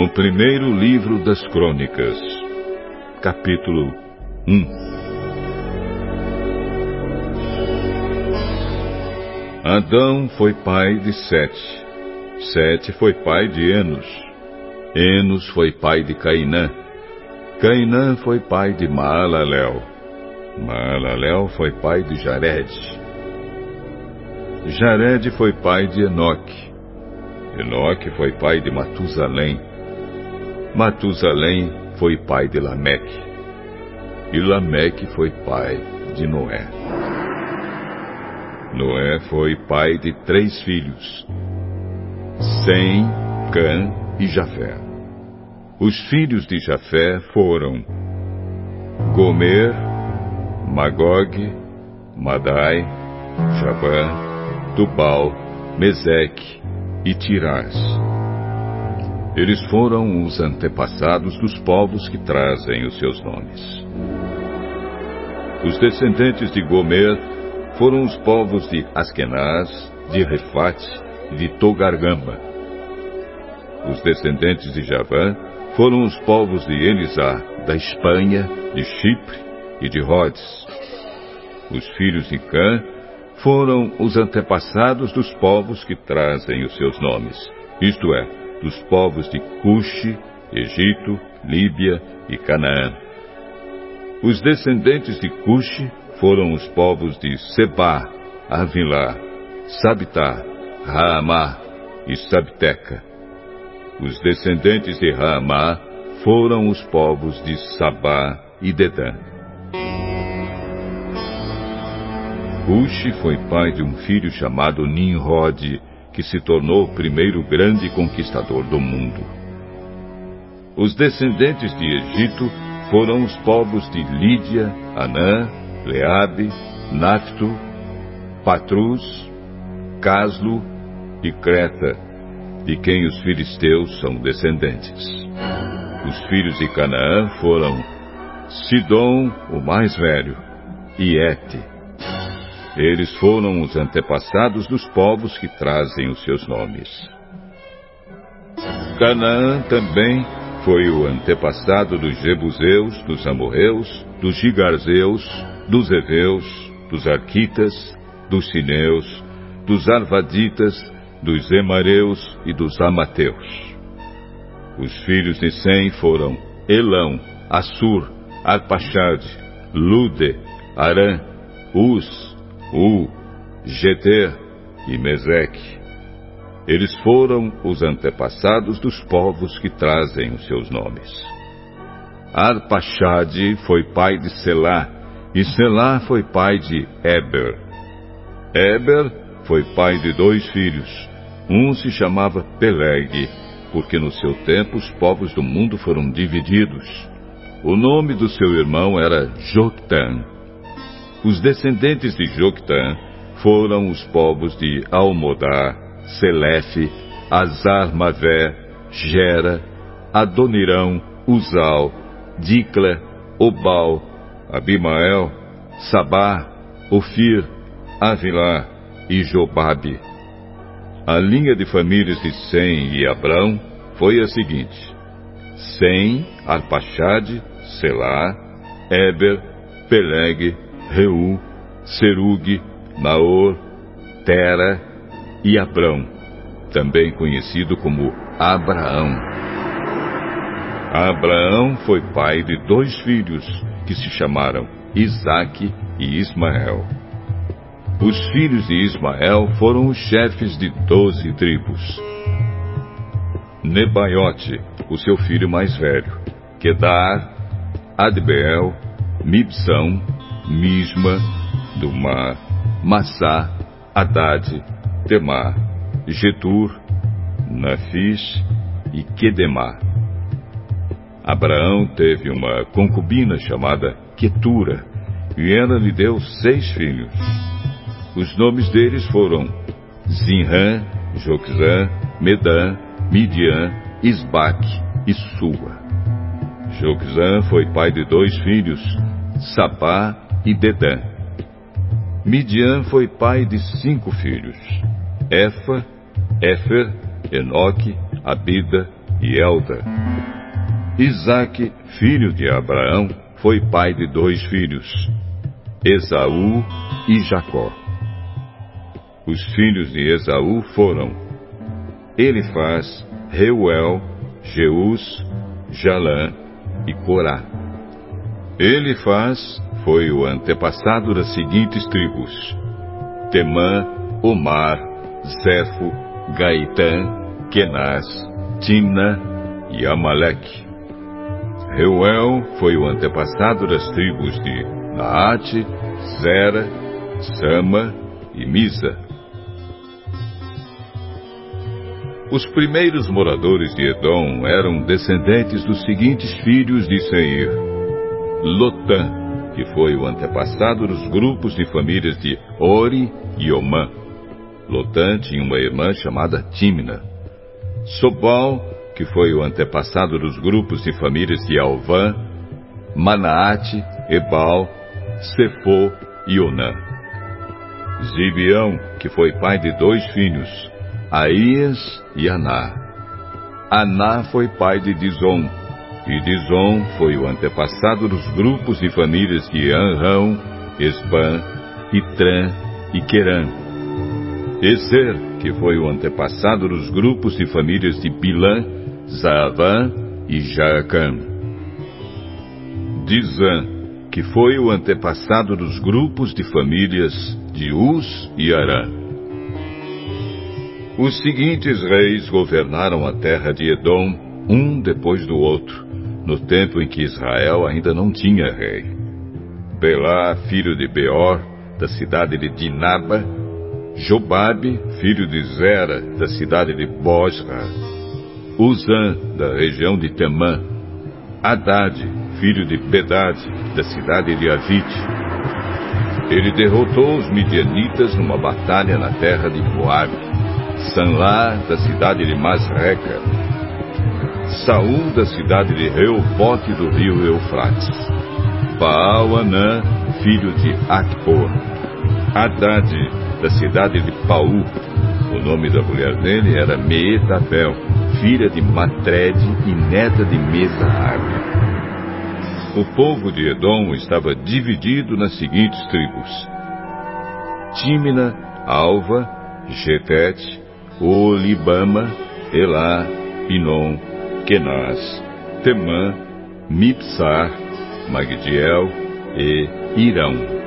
O primeiro livro das Crônicas, capítulo 1 Adão foi pai de Sete. Sete foi pai de Enos. Enos foi pai de Cainã. Cainã foi pai de Maalalel. Maalalel foi pai de Jared. Jared foi pai de Enoque. Enoque foi pai de Matusalém. Matusalém foi pai de Lameque. E Lameque foi pai de Noé. Noé foi pai de três filhos: Sem, Cã e Jafé. Os filhos de Jafé foram Gomer, Magog, Madai, Jabã, Tubal, Meseque e Tirás. Eles foram os antepassados dos povos que trazem os seus nomes. Os descendentes de Gomer foram os povos de Askenaz, de Refate e de Togargamba. Os descendentes de Javã foram os povos de Elisá, da Espanha, de Chipre e de Rhodes. Os filhos de Cã foram os antepassados dos povos que trazem os seus nomes, isto é, dos povos de Cuxi, Egito, Líbia e Canaã. Os descendentes de Cuxi foram os povos de Seba, Avilá, Sabitá, Raamá e Sabteca. Os descendentes de Raamá foram os povos de Sabá e Dedã. Cuxi foi pai de um filho chamado Nimrod, que se tornou o primeiro grande conquistador do mundo. Os descendentes de Egito foram os povos de Lídia, Anã, Leabe, Nafto, Patrus, Caslo e Creta, de quem os filisteus são descendentes. Os filhos de Canaã foram Sidom, o mais velho, e Ete. Eles foram os antepassados dos povos que trazem os seus nomes. Canaã também foi o antepassado dos Jebuseus, dos Amorreus, dos Gigarzeus, dos Eveus, dos Arquitas, dos Sineus, dos Arvaditas, dos Emareus e dos Amateus. Os filhos de Sem foram Elão, Assur, Arpaxade, Lude, Arã, Uz, U, Geter e Meseque. Eles foram os antepassados dos povos que trazem os seus nomes. Arpaxade foi pai de Selá, e Selá foi pai de Eber. Eber foi pai de dois filhos. Um se chamava Peleg, porque no seu tempo os povos do mundo foram divididos. O nome do seu irmão era Joctã. Os descendentes de Joctã foram os povos de Almodá, Selefe, Azar-Mavé, Gera, Adonirão, Uzal, Dicla, Obal, Abimael, Sabá, Ofir, Avilá e Jobabe. A linha de famílias de Sem e Abrão foi a seguinte: Sem, Arpaxade, Selá, Eber, Peleg, Reu, Serug, Naor, Tera e Abrão, também conhecido como Abraão. Abraão foi pai de dois filhos que se chamaram Isaque e Ismael. Os filhos de Ismael foram os chefes de doze tribos. Nebaiote, o seu filho mais velho, Kedar, Adbeel, Mibsão, Misma, Dumá, Massá, Haddad, Temá, Getur, Nafis e Quedemá. Abraão teve uma concubina chamada Quetura, e ela lhe deu seis filhos. Os nomes deles foram Zinrã, Joxã, Medã, Midian, Isbaque e Sua. Joxã foi pai de dois filhos, Sapá e Dedã. Midian foi pai de cinco filhos, Efa, Éfer, Enoque, Abida, e Elda. Isaque, filho de Abraão, foi pai de dois filhos, Esaú e Jacó. Os filhos de Esaú foram Elifaz, Reuel, Jeus, Jalã e Corá. Elifaz foi o antepassado das seguintes tribos: Temã, Omar, Zefo, Gaitã, Kenaz, Timna e Amaleque. Reuel foi o antepassado das tribos de Naate, Zera, Sama e Misa. Os primeiros moradores de Edom eram descendentes dos seguintes filhos de Seir: Lotã, que foi o antepassado dos grupos de famílias de Ori e Omã. Lotã tinha uma irmã chamada Timna. Sobal, que foi o antepassado dos grupos de famílias de Alvã, Manaate, Ebal, Sefô e Onã. Zibeão, que foi pai de dois filhos, Aías e Aná. Aná foi pai de Dizon, e Dizon foi o antepassado dos grupos de famílias de Anrão, Espan, Itrã e Querã. Ezer, que foi o antepassado dos grupos de famílias de Bilã, Zaavã e Jaacã. Dizã, que foi o antepassado dos grupos de famílias de Uz e Arã. Os seguintes reis governaram a terra de Edom, um depois do outro, no tempo em que Israel ainda não tinha rei. Belá, filho de Beor, da cidade de Dinaba, Jobabe, filho de Zera, da cidade de Bosra, Uzã, da região de Temã, Haddad, filho de Bedad, da cidade de Avite. Ele derrotou os midianitas numa batalha na terra de Moabe, Sanlá, da cidade de Masreca, Saul, da cidade de Reobote do rio Eufrates, Baal-Anã, filho de Acbor, Haddad, da cidade de Paú, o nome da mulher dele era Meetabel, filha de Matred e neta de Mesaab. O povo de Edom estava dividido nas seguintes tribos: Tímina, Alva, Getete, Olibama, Elá, Pinom, Kenaz, Temã, Mipsar, Magdiel e Irão.